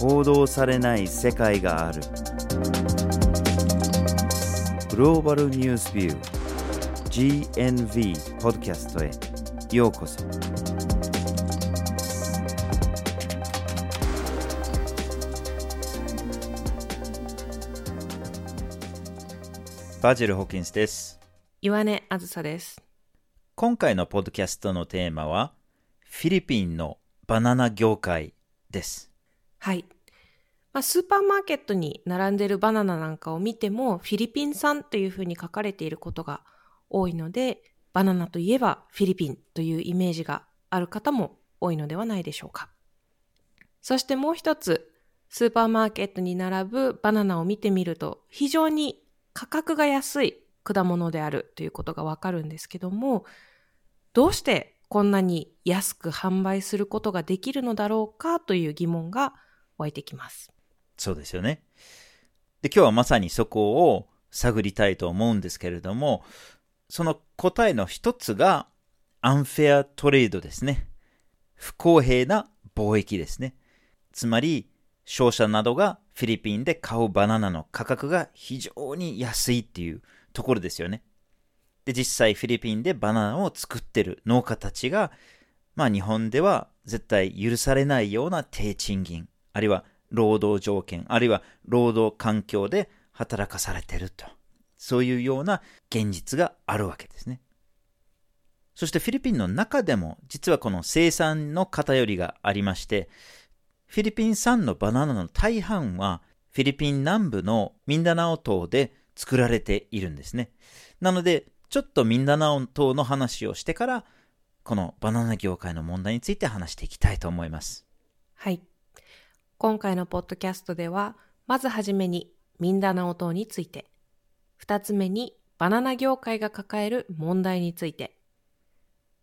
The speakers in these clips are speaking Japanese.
報道されない世界がある。グローバルニュースビュー GNV ポッドキャストへ。ようこそ。バジル・ホーキンスです。岩根あずさです。今回のポッドキャストのテーマはフィリピンのバナナ業界ですはい。まあ、スーパーマーケットに並んでるバナナなんかを見ても、フィリピン産というふうに書かれていることが多いので、バナナといえばフィリピンというイメージがある方も多いのではないでしょうか。そしてもう一つ、スーパーマーケットに並ぶバナナを見てみると、非常に価格が安い果物であるということがわかるんですけども、どうしてこんなに安く販売することができるのだろうかという疑問が湧いてきます。そうですよね。で今日はまさにそこを探りたいと思うんですけれどもその答えの一つがアンフェアトレードですね。不公平な貿易ですね。つまり商社などがフィリピンで買うバナナの価格が非常に安いっていうところですよね。で実際フィリピンでバナナを作ってる農家たちがまあ日本では絶対許されないような低賃金。あるいは労働条件あるいは労働環境で働かされてると。そういうような現実があるわけですね。そしてフィリピンの中でも実はこの生産の偏りがありましてフィリピン産のバナナの大半はフィリピン南部のミンダナオ島で作られているんですね。なのでちょっとミンダナオ島の話をしてからこのバナナ業界の問題について話していきたいと思います。はい。今回のポッドキャストでは、まずはじめにミンダナオ島について、二つ目にバナナ業界が抱える問題について、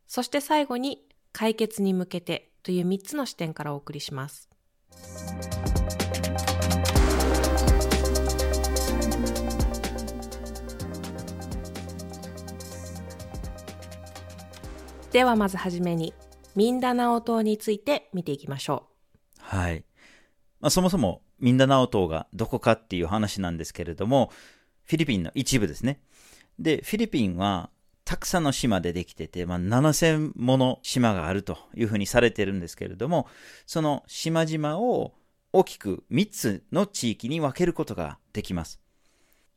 そして最後に解決に向けてという三つの視点からお送りします。ではまずはじめに、ミンダナオ島について見ていきましょうはい。まあ、そもそもミンダナオ島がどこかっていう話なんですけれども、フィリピンの一部ですね。で、フィリピンはたくさんの島でできてて、まあ、7000もの島があるというふうにされてるんですけれども、その島々を大きく3つの地域に分けることができます。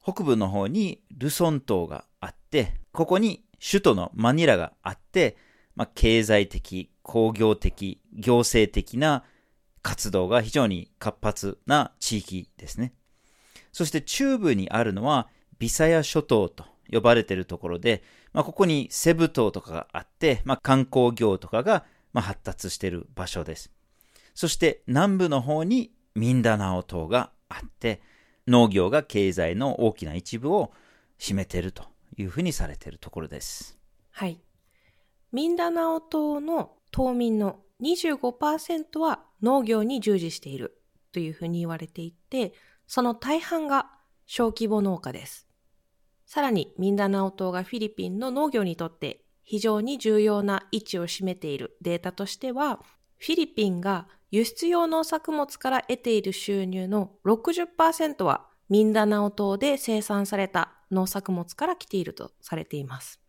北部の方にルソン島があって、ここに首都のマニラがあって、まあ、経済的、工業的、行政的な活動が非常に活発な地域ですね。そして中部にあるのはビサヤ諸島と呼ばれているところで、まあ、ここにセブ島とかがあって、まあ、観光業とかがまあ発達している場所です。そして南部の方にミンダナオ島があって、農業が経済の大きな一部を占めているというふうにされているところです。はい。ミンダナオ島の島民の25%は農業に従事しているというふうに言われていて、その大半が小規模農家です。さらにミンダナオ島がフィリピンの農業にとって非常に重要な位置を占めているデータとしては、フィリピンが輸出用農作物から得ている収入の60%はミンダナオ島で生産された農作物から来ているとされています。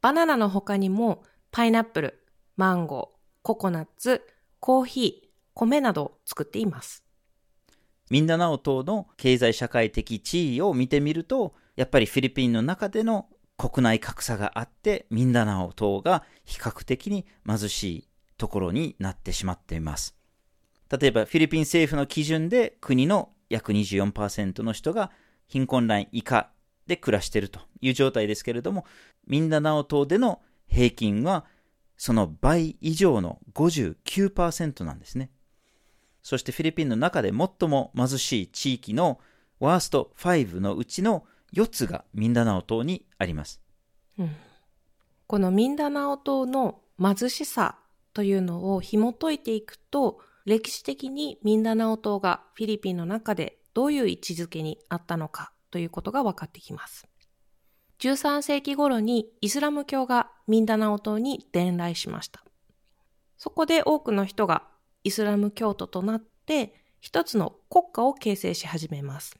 バナナの他にもパイナップル、マンゴー、ココナッツ、コーヒー、米などを作っています。ミンダナオ島の経済社会的地位を見てみると、やっぱりフィリピンの中での国内格差があって、ミンダナオ島が比較的に貧しいところになってしまっています。例えばフィリピン政府の基準で国の約24%の人が貧困ライン以下で暮らしているという状態ですけれども、ミンダナオ島での平均はその倍以上の59%なんですね。そしてフィリピンの中で最も貧しい地域のワースト5のうちの4つがミンダナオ島にあります。このミンダナオ島の貧しさというのを紐解いていくと、歴史的にミンダナオ島がフィリピンの中でどういう位置づけにあったのかということが分かってきます。13世紀頃にイスラム教がミンダナオ島に伝来しました。そこで多くの人がイスラム教徒となって一つの国家を形成し始めます。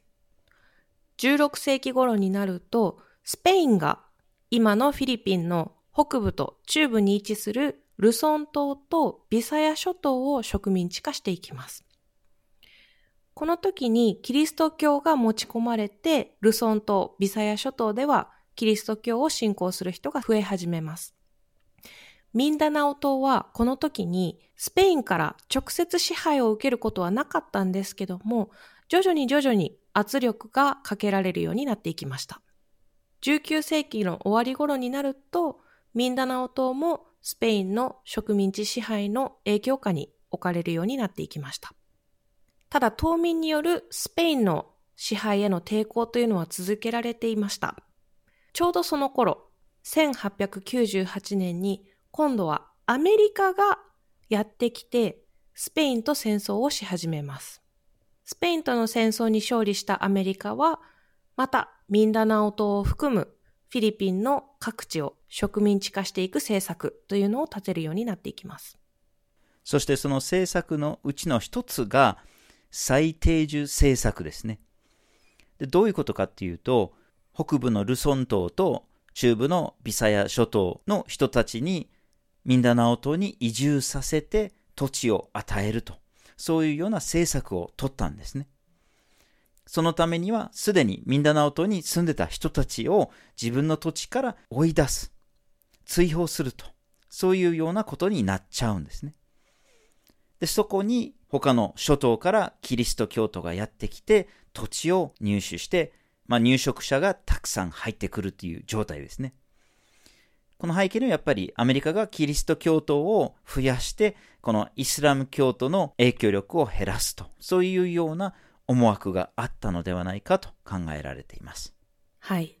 16世紀頃になると、スペインが今のフィリピンの北部と中部に位置するルソン島とビサヤ諸島を植民地化していきます。この時にキリスト教が持ち込まれて、ルソン島、ビサヤ諸島ではキリスト教を信仰する人が増え始めます。ミンダナオ島はこの時にスペインから直接支配を受けることはなかったんですけども、徐々に徐々に圧力がかけられるようになっていきました。19世紀の終わり頃になると、ミンダナオ島もスペインの植民地支配の影響下に置かれるようになっていきました。ただ島民によるスペインの支配への抵抗というのは続けられていました。ちょうどその頃、1898年に今度はアメリカがやってきてスペインと戦争をし始めます。スペインとの戦争に勝利したアメリカは、またミンダナオ島を含むフィリピンの各地を植民地化していく政策というのを立てるようになっていきます。そしてその政策のうちの一つが最低住政策ですねで。どういうことかっていうと、北部のルソン島と中部のビサヤ諸島の人たちにミンダナオ島に移住させて土地を与えると。そういうような政策を取ったんですね。そのためにはすでにミンダナオ島に住んでた人たちを自分の土地から追い出す。追放すると。そういうようなことになっちゃうんですね。で、そこに他の諸島からキリスト教徒がやってきて土地を入手して、まあ、入植者がたくさん入ってくるという状態ですね。この背景にはやっぱりアメリカがキリスト教徒を増やして、このイスラム教徒の影響力を減らすと、そういうような思惑があったのではないかと考えられています。はい。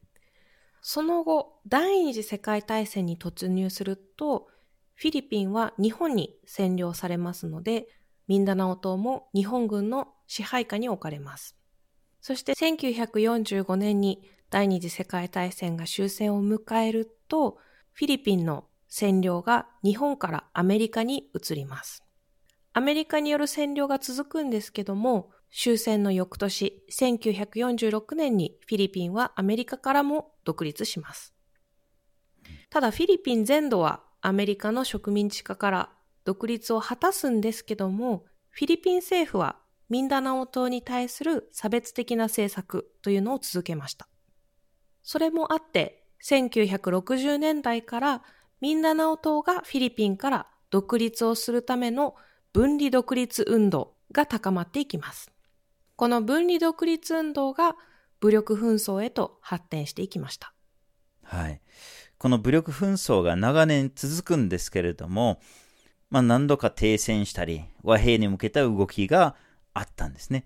その後、第二次世界大戦に突入すると、フィリピンは日本に占領されますので、ミンダナオ島も日本軍の支配下に置かれます。そして1945年に第二次世界大戦が終戦を迎えると、フィリピンの占領が日本からアメリカに移ります。アメリカによる占領が続くんですけども、終戦の翌年、1946年にフィリピンはアメリカからも独立します。ただフィリピン全土はアメリカの植民地化から独立を果たすんですけども、フィリピン政府はミンダナオ島に対する差別的な政策というのを続けました。それもあって、1960年代からミンダナオ島がフィリピンから独立をするための分離独立運動が高まっていきます。この分離独立運動が武力紛争へと発展していきました。はい。この武力紛争が長年続くんですけれども、まあ、何度か停戦したり、和平に向けた動きがあったんですね。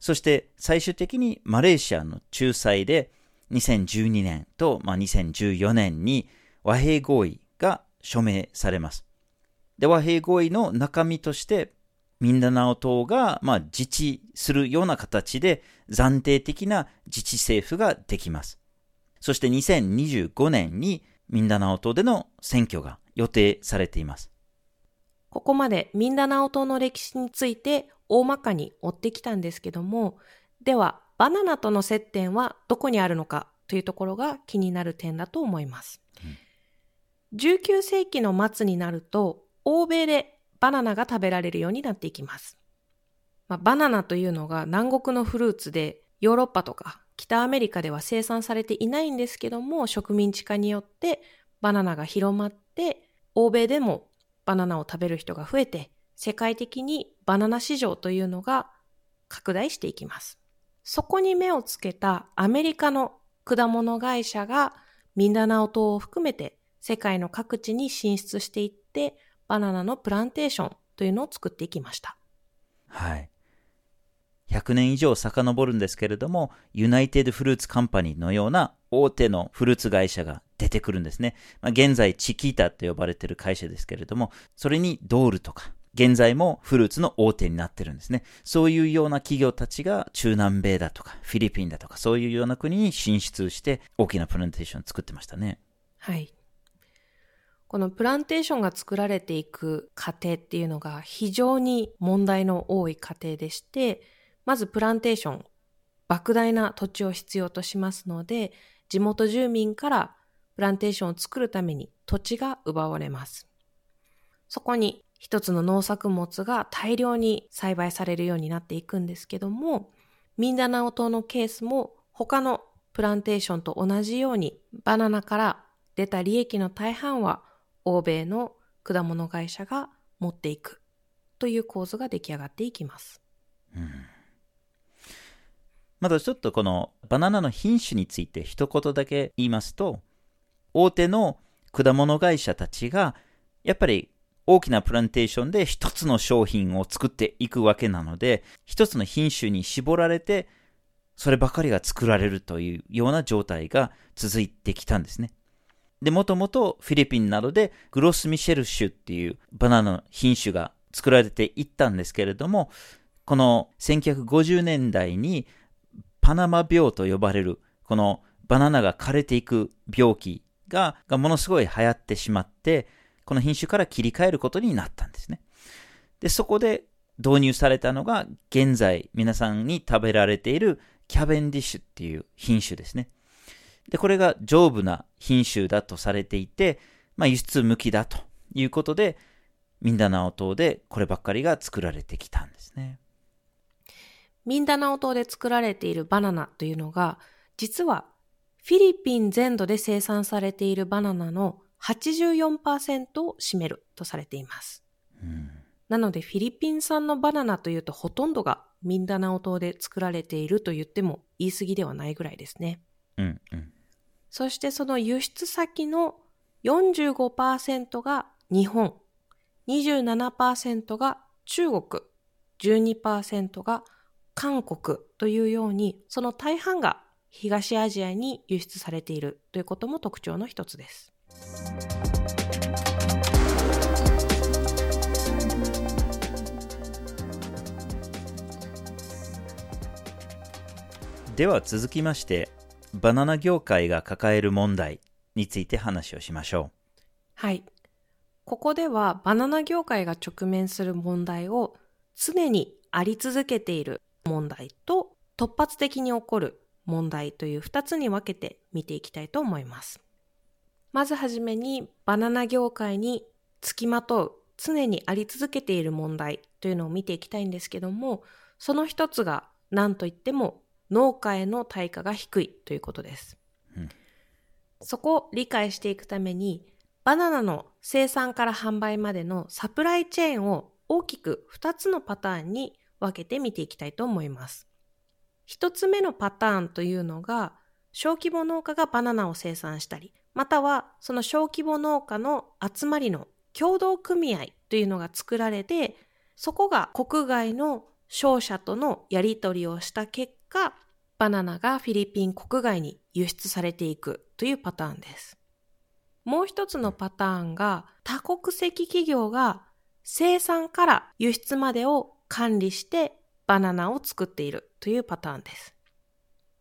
そして最終的にマレーシアの仲裁で2012年と、まあ、2014年に和平合意が署名されます。で、和平合意の中身として、ミンダナオ島が、まあ、自治するような形で暫定的な自治政府ができます。そして2025年にミンダナオ島での選挙が予定されています。ここまでミンダナオ島の歴史について大まかに追ってきたんですけども、ではバナナとの接点はどこにあるのかというところが気になる点だと思います。うん、19世紀の末になると欧米でバナナが食べられるようになっていきます。まあ、バナナというのが南国のフルーツでヨーロッパとか北アメリカでは生産されていないんですけども植民地化によってバナナが広まって欧米でもバナナを食べる人が増えて、世界的にバナナ市場というのが拡大していきます。そこに目をつけたアメリカの果物会社がミンダナオ島を含めて世界の各地に進出していってバナナのプランテーションというのを作っていきました。はい。100年以上遡るんですけれども、ユナイテッドフルーツカンパニーのような大手のフルーツ会社が出てくるんですね。まあ、現在、チキータと呼ばれている会社ですけれども、それにドールとか、現在もフルーツの大手になってるんですね。そういうような企業たちが中南米だとか、フィリピンだとか、そういうような国に進出して大きなプランテーションを作ってましたね。はい。このプランテーションが作られていく過程っていうのが非常に問題の多い過程でして、まずプランテーション、莫大な土地を必要としますので、地元住民からプランテーションを作るために土地が奪われます。そこに一つの農作物が大量に栽培されるようになっていくんですけども、ミンダナオ島のケースも他のプランテーションと同じようにバナナから出た利益の大半は欧米の果物会社が持っていくという構図が出来上がっていきます。うんまだちょっとこのバナナの品種について一言だけ言いますと、大手の果物会社たちが、やっぱり大きなプランテーションで一つの商品を作っていくわけなので、一つの品種に絞られて、そればかりが作られるというような状態が続いてきたんですね。で、もともとフィリピンなどでグロスミシェル種っていうバナナの品種が作られていったんですけれども、この1950年代にパナマ病と呼ばれる、このバナナが枯れていく病気ががものすごい流行ってしまって、この品種から切り替えることになったんですね。で、そこで導入されたのが、現在皆さんに食べられているキャベンディッシュっていう品種ですね。で、これが丈夫な品種だとされていて、まあ、輸出向きだということで、ミンダナオ島でこればっかりが作られてきたんですね。ミンダナオ島で作られているバナナというのが、実はフィリピン全土で生産されているバナナの84%を占めるとされています。うん、なのでフィリピン産のバナナというとほとんどがミンダナオ島で作られていると言っても言い過ぎではないぐらいですね。うんうん、そしてその輸出先の45%が日本、27%が中国、12%が韓国というように、その大半が東アジアに輸出されているということも特徴の一つです。では続きましてバナナ業界が抱える問題について話をしましょう。はい。ここではバナナ業界が直面する問題を常にあり続けている問題と突発的に起こる問題という2つに分けて見ていきたいと思います。まずはじめにバナナ業界につきまとう常にあり続けている問題というのを見ていきたいんですけどもその一つが何といっても農家への対価が低いということです。うん、そこを理解していくために、バナナの生産から販売までのサプライチェーンを大きく2つのパターンに分けて見ていきたいと思います。1つ目のパターンというのが、小規模農家がバナナを生産したり、またはその小規模農家の集まりの共同組合というのが作られて、そこが国外の商社とのやり取りをした結果、バナナがフィリピン国外に輸出されていくというパターンです。もう一つのパターンが多国籍企業が生産から輸出までを管理してバナナを作っているというパターンです。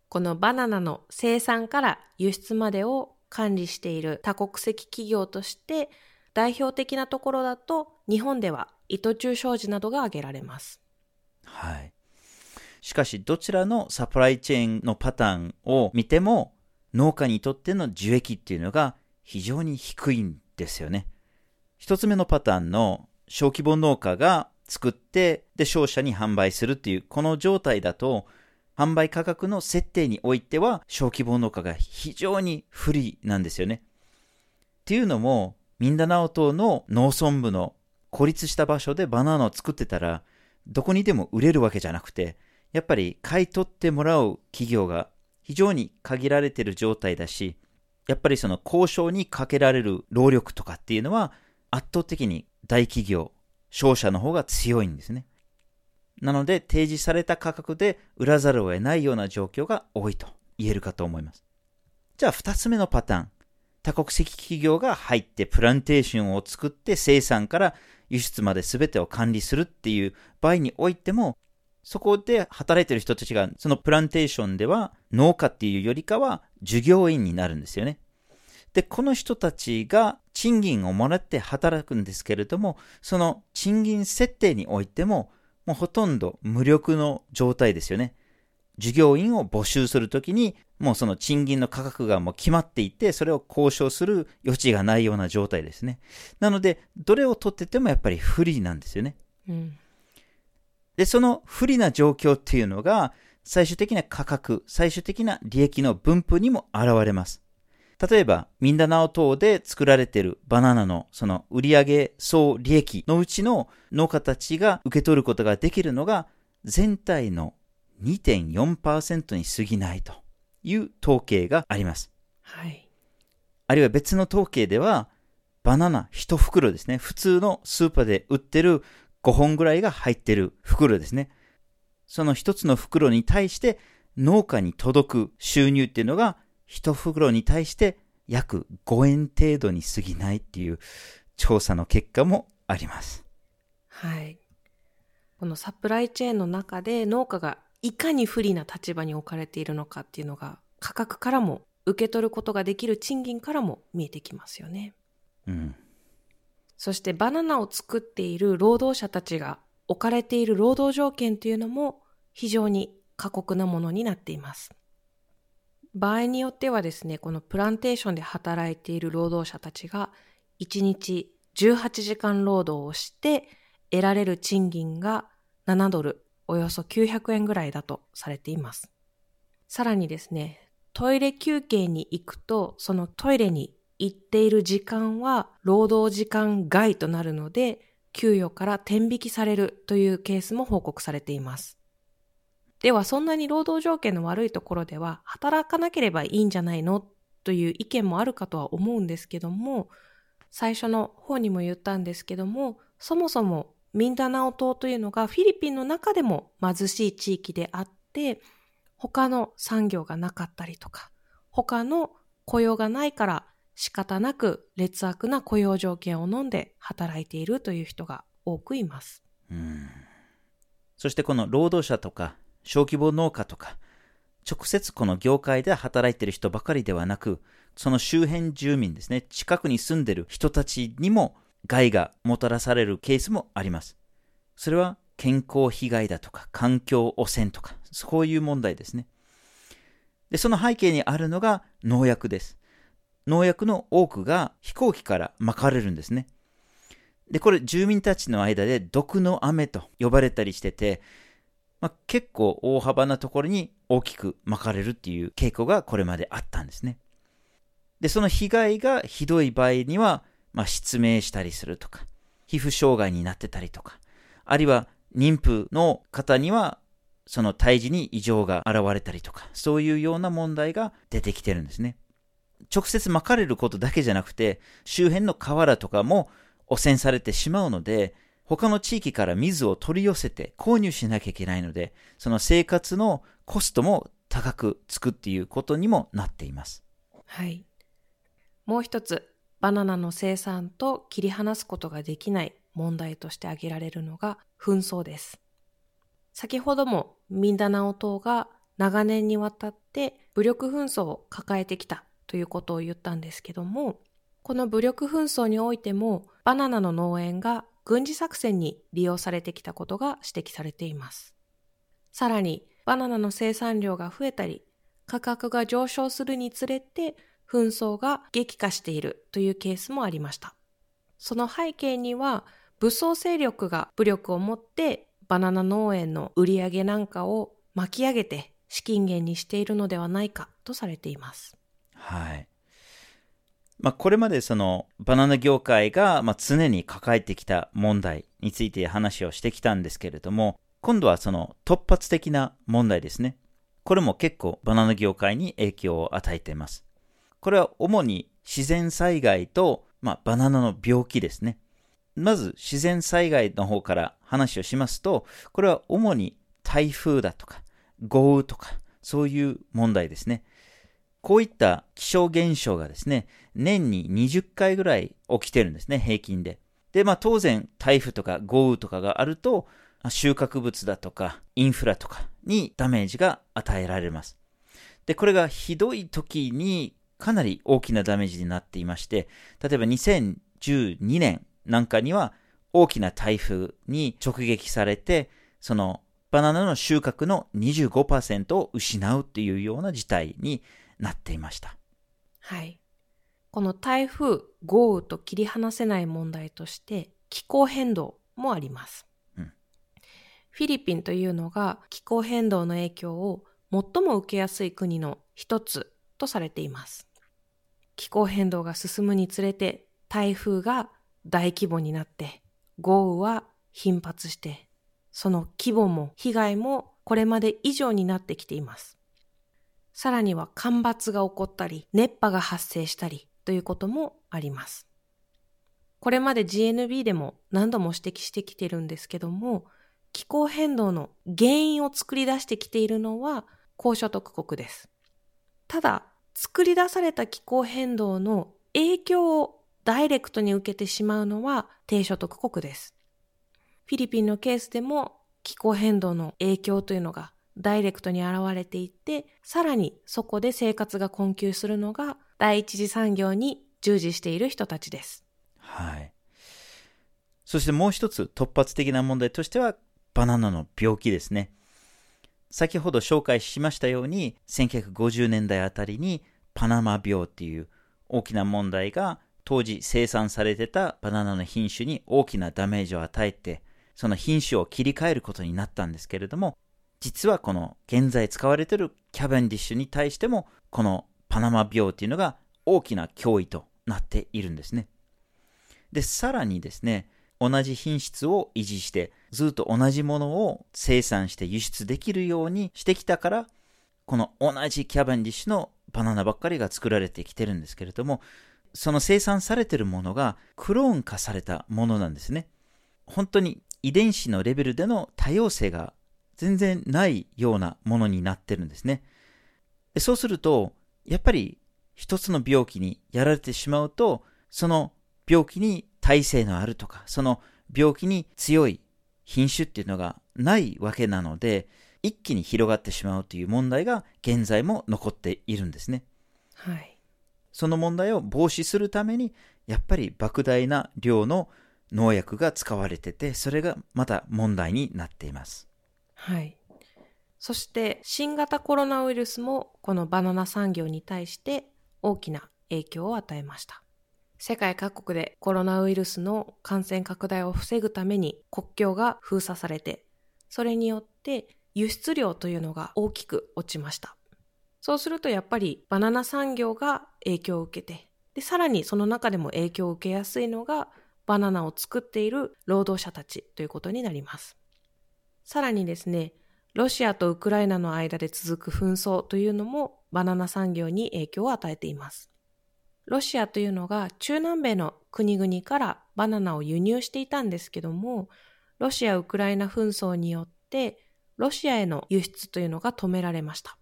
このバナナの生産から輸出までを管理している多国籍企業として代表的なところだと日本では糸中商事などが挙げられます。はい。しかし、どちらのサプライチェーンのパターンを見ても、農家にとっての受益っていうのが非常に低いんですよね。一つ目のパターンの小規模農家が作って、で、商社に販売するっていう、この状態だと、販売価格の設定においては、小規模農家が非常に不利なんですよね。っていうのも、ミンダナオ島の農村部の孤立した場所でバナナを作ってたら、どこにでも売れるわけじゃなくて、やっぱり買い取ってもらう企業が非常に限られてる状態だし、やっぱりその交渉にかけられる労力とかっていうのは圧倒的に大企業、商社の方が強いんですね。なので提示された価格で売らざるを得ないような状況が多いと言えるかと思います。じゃあ二つ目のパターン。多国籍企業が入ってプランテーションを作って生産から輸出まで全てを管理するっていう場合においてもそこで働いてる人たちが、そのプランテーションでは農家っていうよりかは従業員になるんですよね。で、この人たちが賃金をもらって働くんですけれども、その賃金設定においても、もうほとんど無力の状態ですよね。従業員を募集するときに、もうその賃金の価格がもう決まっていて、それを交渉する余地がないような状態ですね。なので、どれを取っててもやっぱり不利なんですよね。うん。で、その不利な状況っていうのが、最終的な価格、最終的な利益の分布にも現れます。例えば、ミンダナオ島で作られているバナナのその売上総利益のうちの農家たちが受け取ることができるのが全体の2.4%に過ぎないという統計があります。はい。あるいは別の統計では、バナナ1袋ですね。普通のスーパーで売ってる5本ぐらいが入ってる袋ですね。その1つの袋に対して農家に届く収入っていうのが1袋に対して約5円程度に過ぎないっていう調査の結果もあります。はい。このサプライチェーンの中で農家がいかに不利な立場に置かれているのかっていうのが価格からも受け取ることができる賃金からも見えてきますよね。うん。そしてバナナを作っている労働者たちが置かれている労働条件というのも非常に過酷なものになっています。場合によってはですね、このプランテーションで働いている労働者たちが1日18時間労働をして得られる賃金が7ドルおよそ900円ぐらいだとされています。さらにですね、トイレ休憩に行くと、そのトイレに行っている時間は労働時間外となるので、給与から転引きされるというケースも報告されています。では、そんなに労働条件の悪いところでは、働かなければいいんじゃないの？という意見もあるかとは思うんですけども、最初の方にも言ったんですけども、そもそもミンダナオ島というのがフィリピンの中でも貧しい地域であって、他の産業がなかったりとか、他の雇用がないから仕方なく劣悪な雇用条件を飲んで働いているという人が多くいます。うんそしてこの労働者とか小規模農家とか、直接この業界で働いている人ばかりではなく、その周辺住民ですね、近くに住んでいる人たちにも害がもたらされるケースもあります。それは健康被害だとか環境汚染とか、そういう問題ですね。で、その背景にあるのが農薬です。農薬の多くが飛行機から撒かれるんですね。で、これ住民たちの間で毒の雨と呼ばれたりしてて、まあ、結構大幅なところに大きく巻かれるっていう傾向がこれまであったんですね。で、その被害がひどい場合には、まあ、失明したりするとか、皮膚障害になってたりとか、あるいは妊婦の方には、その胎児に異常が現れたりとか、そういうような問題が出てきてるんですね。直接巻かれることだけじゃなくて、周辺の河原とかも汚染されてしまうので、他の地域から水を取り寄せて購入しなきゃいけないので、その生活のコストも高くつくっていうことにもなっています。はい。もう一つ、バナナの生産と切り離すことができない問題として挙げられるのが紛争です。先ほどもミンダナオ島が長年にわたって武力紛争を抱えてきたということを言ったんですけども、この武力紛争においてもバナナの農園が軍事作戦に利用されてきたことが指摘されています。さらにバナナの生産量が増えたり価格が上昇するにつれて紛争が激化しているというケースもありました。その背景には、武装勢力が武力を持ってバナナ農園の売り上げなんかを巻き上げて資金源にしているのではないかとされています。はい。まあ、これまでそのバナナ業界がま常に抱えてきた問題について話をしてきたんですけれども、今度はその突発的な問題ですね。これも結構バナナ業界に影響を与えています。これは主に自然災害と、まあ、バナナの病気ですね。まず自然災害の方から話をしますと、これは主に台風だとか豪雨とかそういう問題ですね。こういった気象現象がですね、年に20回ぐらい起きてるんですね、平均で。で、まあ当然台風とか豪雨とかがあると、収穫物だとかインフラとかにダメージが与えられます。で、これがひどい時にかなり大きなダメージになっていまして、例えば2012年なんかには大きな台風に直撃されて、そのバナナの収穫の25%を失うというような事態になっていました。はい。この台風、豪雨と切り離せない問題として気候変動もあります。うん、フィリピンというのが気候変動の影響を最も受けやすい国の一つとされています。気候変動が進むにつれて台風が大規模になって豪雨は頻発してその規模も被害もこれまで以上になってきています。さらには干ばつが起こったり熱波が発生したりということもあります。これまで GNB でも何度も指摘してきてるんですけども、気候変動の原因を作り出してきているのは高所得国です。ただ、作り出された気候変動の影響をダイレクトに受けてしまうのは低所得国です。フィリピンのケースでも気候変動の影響というのがダイレクトに現れていって、さらにそこで生活が困窮するのが第一次産業に従事している人たちです。はい。そしてもう一つ突発的な問題としては、バナナの病気ですね。先ほど紹介しましたように、1950年代あたりにパナマ病っていう大きな問題が当時生産されてたバナナの品種に大きなダメージを与えて、その品種を切り替えることになったんですけれども、実はこの現在使われているキャベンディッシュに対しても、このパナマ病っていうのが大きな脅威となっているんですね。で、さらにですね、同じ品質を維持して、ずっと同じものを生産して輸出できるようにしてきたから、この同じキャベンディッシュのバナナばっかりが作られてきてるんですけれども、その生産されてるものがクローン化されたものなんですね。本当に遺伝子のレベルでの多様性が全然ないようなものになってるんですね。そうすると、やっぱり一つの病気にやられてしまうと、その病気に耐性のあるとか、その病気に強い品種っていうのがないわけなので、一気に広がってしまうという問題が現在も残っているんですね。はい。その問題を防止するために、やっぱり莫大な量の農薬が使われてて、それがまた問題になっています。はい。そして新型コロナウイルスもこのバナナ産業に対して大きな影響を与えました。世界各国でコロナウイルスの感染拡大を防ぐために国境が封鎖されて、それによって輸出量というのが大きく落ちました。そうするとやっぱりバナナ産業が影響を受けて、で、さらにその中でも影響を受けやすいのがバナナを作っている労働者たちということになります。さらにですね、ロシアとウクライナの間で続く紛争というのもバナナ産業に影響を与えています。ロシアというのが中南米の国々からバナナを輸入していたんですけども、ロシア・ウクライナ紛争によってロシアへの輸出というのが止められました。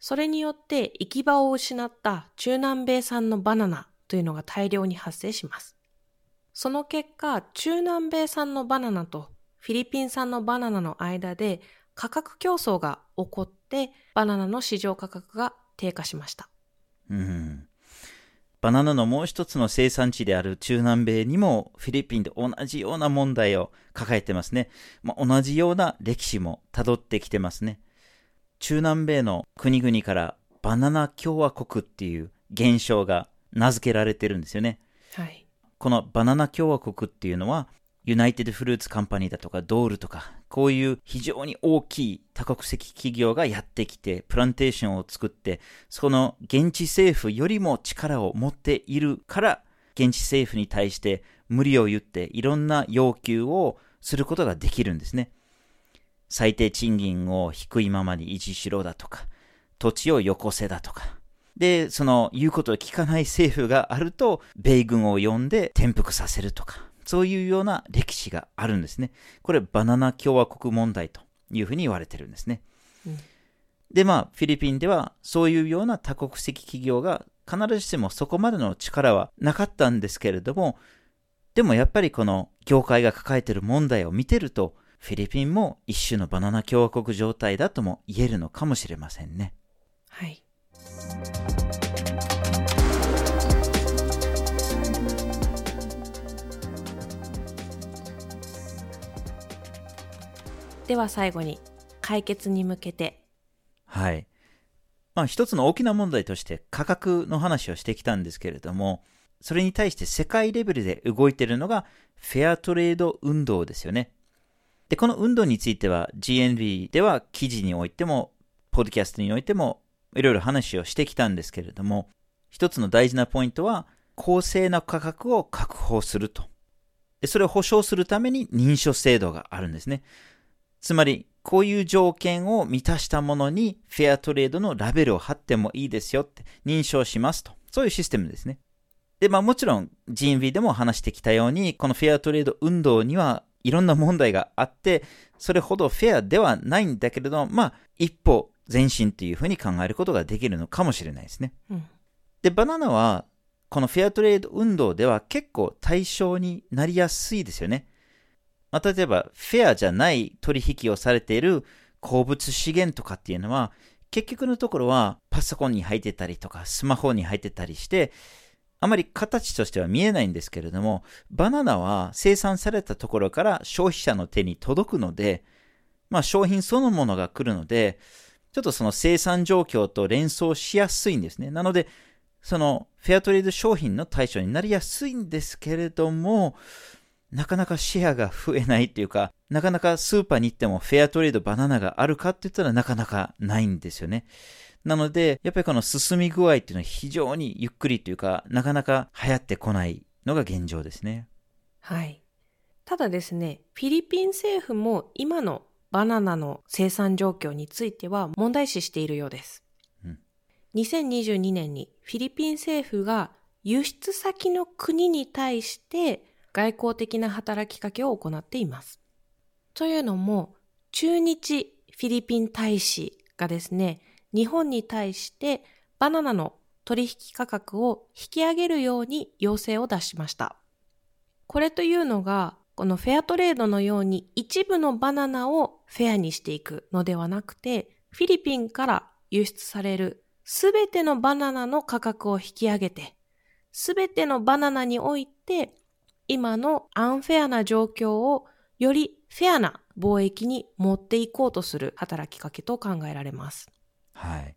それによって行き場を失った中南米産のバナナというのが大量に発生します。その結果、中南米産のバナナとフィリピン産のバナナの間で価格競争が起こってバナナの市場価格が低下しました。うん。バナナのもう一つの生産地である中南米にもフィリピンで同じような問題を抱えてますね。まあ、同じような歴史も辿ってきてますね。中南米の国々からバナナ共和国っていう現象が名付けられてるんですよね。はい。このバナナ共和国っていうのはユナイテッドフルーツカンパニーだとかドールとか、こういう非常に大きい多国籍企業がやってきて、プランテーションを作って、その現地政府よりも力を持っているから、現地政府に対して無理を言っていろんな要求をすることができるんですね。最低賃金を低いままに維持しろだとか、土地をよこせだとか。で、その言うことを聞かない政府があると、米軍を呼んで転覆させるとか。そういうような歴史があるんですね。これ、バナナ共和国問題というふうに言われてるんですね。うん、で、まあ、フィリピンではそういうような多国籍企業が必ずしもそこまでの力はなかったんですけれども、でもやっぱりこの業界が抱えている問題を見てると、フィリピンも一種のバナナ共和国状態だとも言えるのかもしれませんね。はい。では最後に解決に向けて。はい。まあ一つの大きな問題として価格の話をしてきたんですけれども、それに対して世界レベルで動いているのがフェアトレード運動ですよね。で、この運動については GNB では記事においても、ポッドキャストにおいてもいろいろ話をしてきたんですけれども、一つの大事なポイントは公正な価格を確保すると。で、それを保証するために認証制度があるんですね。つまり、こういう条件を満たしたものにフェアトレードのラベルを貼ってもいいですよって認証しますと。そういうシステムですね。で、まあもちろん GMV でも話してきたように、このフェアトレード運動にはいろんな問題があって、それほどフェアではないんだけれども、まあ一歩前進というふうに考えることができるのかもしれないですね。うん、で、バナナはこのフェアトレード運動では結構対象になりやすいですよね。まあ、例えば、フェアじゃない取引をされている鉱物資源とかっていうのは、結局のところはパソコンに入ってたりとか、スマホに入ってたりして、あまり形としては見えないんですけれども、バナナは生産されたところから消費者の手に届くので、まあ商品そのものが来るので、ちょっとその生産状況と連想しやすいんですね。なので、そのフェアトレード商品の対象になりやすいんですけれども、なかなかシェアが増えないっていうか、なかなかスーパーに行ってもフェアトレードバナナがあるかって言ったらなかなかないんですよね。なので、やっぱりこの進み具合っていうのは非常にゆっくりというか、なかなか流行ってこないのが現状ですね。はい。ただですね、フィリピン政府も今のバナナの生産状況については問題視しているようです。うん、2022年にフィリピン政府が輸出先の国に対して外交的な働きかけを行っています。というのも、中日フィリピン大使がですね、日本に対してバナナの取引価格を引き上げるように要請を出しました。これというのが、このフェアトレードのように一部のバナナをフェアにしていくのではなくて、フィリピンから輸出されるすべてのバナナの価格を引き上げて、すべてのバナナにおいて今のアンフェアな状況をよりフェアな貿易に持っていこうとする働きかけと考えられます。はい。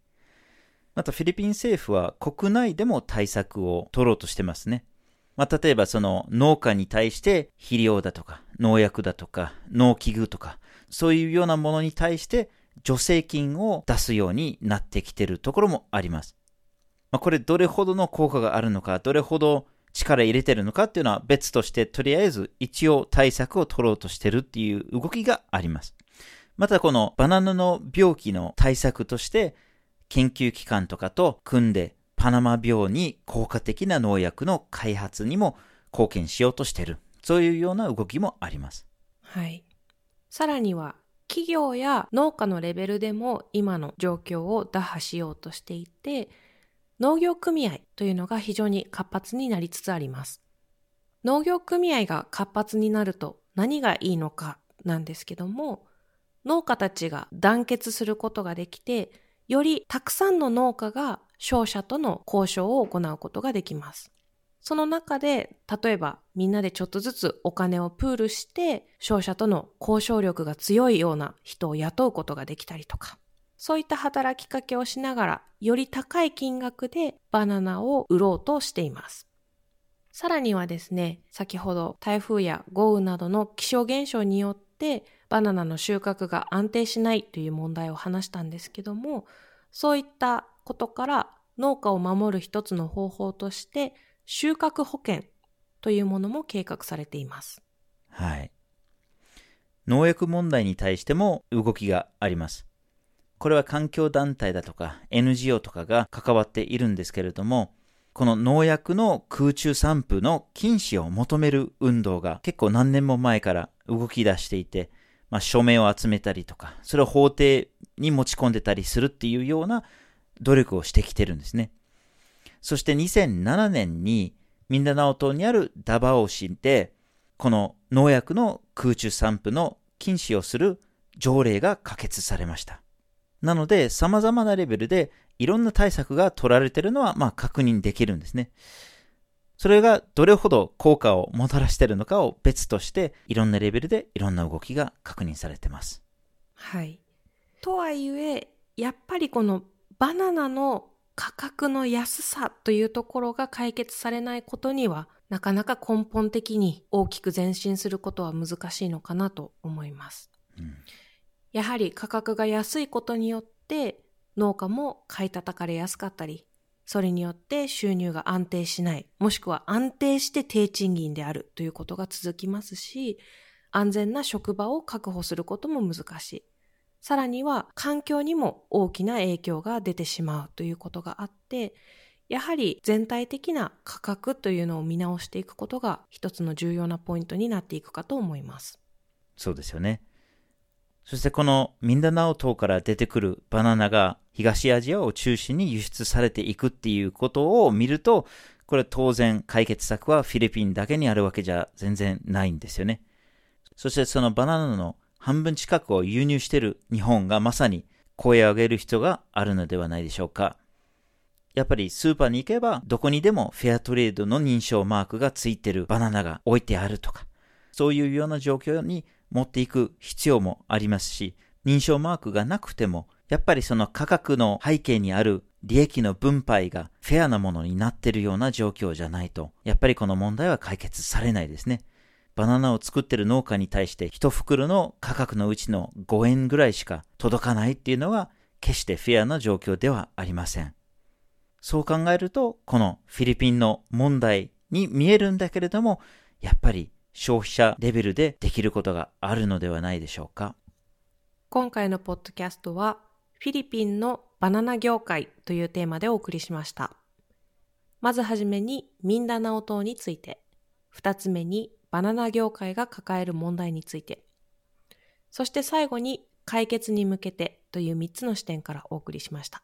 またフィリピン政府は国内でも対策を取ろうとしてますね。まあ、例えばその農家に対して肥料だとか農薬だとか農機具とかそういうようなものに対して助成金を出すようになってきているところもあります。まあ、これどれほどの効果があるのか、どれほど力入れてるのかっていうのは別として、とりあえず一応対策を取ろうとしてるっていう動きがあります。またこのバナナの病気の対策として、研究機関とかと組んで、パナマ病に効果的な農薬の開発にも貢献しようとしてる。そういうような動きもあります。はい。さらには、企業や農家のレベルでも今の状況を打破しようとしていて、農業組合というのが非常に活発になりつつあります。農業組合が活発になると何がいいのかなんですけども、農家たちが団結することができて、よりたくさんの農家が商社との交渉を行うことができます。その中で、例えばみんなでちょっとずつお金をプールして、商社との交渉力が強いような人を雇うことができたりとか、そういった働きかけをしながら、より高い金額でバナナを売ろうとしています。さらにはですね、先ほど台風や豪雨などの気象現象によってバナナの収穫が安定しないという問題を話したんですけども、そういったことから農家を守る一つの方法として収穫保険というものも計画されています。はい。農薬問題に対しても動きがあります。これは環境団体だとか NGO とかが関わっているんですけれども、この農薬の空中散布の禁止を求める運動が結構何年も前から動き出していて、まあ、署名を集めたりとか、それを法廷に持ち込んでたりするっていうような努力をしてきてるんですね。そして2007年にミンダナオ島にあるダバオ市で、この農薬の空中散布の禁止をする条例が可決されました。なので、様々なレベルでいろんな対策が取られているのは、まあ、確認できるんですね。それがどれほど効果をもたらしているのかを別として、いろんなレベルでいろんな動きが確認されています。はい。とはいえ、やっぱりこのバナナの価格の安さというところが解決されないことには、なかなか根本的に大きく前進することは難しいのかなと思います。うんやはり価格が安いことによって農家も買い叩かれやすかったり、それによって収入が安定しない、もしくは安定して低賃金であるということが続きますし、安全な職場を確保することも難しい。さらには環境にも大きな影響が出てしまうということがあって、やはり全体的な価格というのを見直していくことが一つの重要なポイントになっていくかと思います。そうですよね。そしてこのミンダナオ島から出てくるバナナが東アジアを中心に輸出されていくっていうことを見ると、これ当然解決策はフィリピンだけにあるわけじゃ全然ないんですよね。そしてそのバナナの半分近くを輸入している日本がまさに声を上げる人があるのではないでしょうか。やっぱりスーパーに行けばどこにでもフェアトレードの認証マークがついてるバナナが置いてあるとか、そういうような状況に持っていく必要もありますし、認証マークがなくても、やっぱりその価格の背景にある利益の分配がフェアなものになっているような状況じゃないと、やっぱりこの問題は解決されないですね。バナナを作ってる農家に対して一袋の価格のうちの5円ぐらいしか届かないっていうのは決してフェアな状況ではありません。そう考えると、このフィリピンの問題に見えるんだけれども、やっぱり消費者レベルでできることがあるのではないでしょうか？今回のポッドキャストはフィリピンのバナナ業界というテーマでお送りしました。まずはじめにミンダナオ島について、二つ目にバナナ業界が抱える問題について、そして最後に解決に向けてという三つの視点からお送りしました。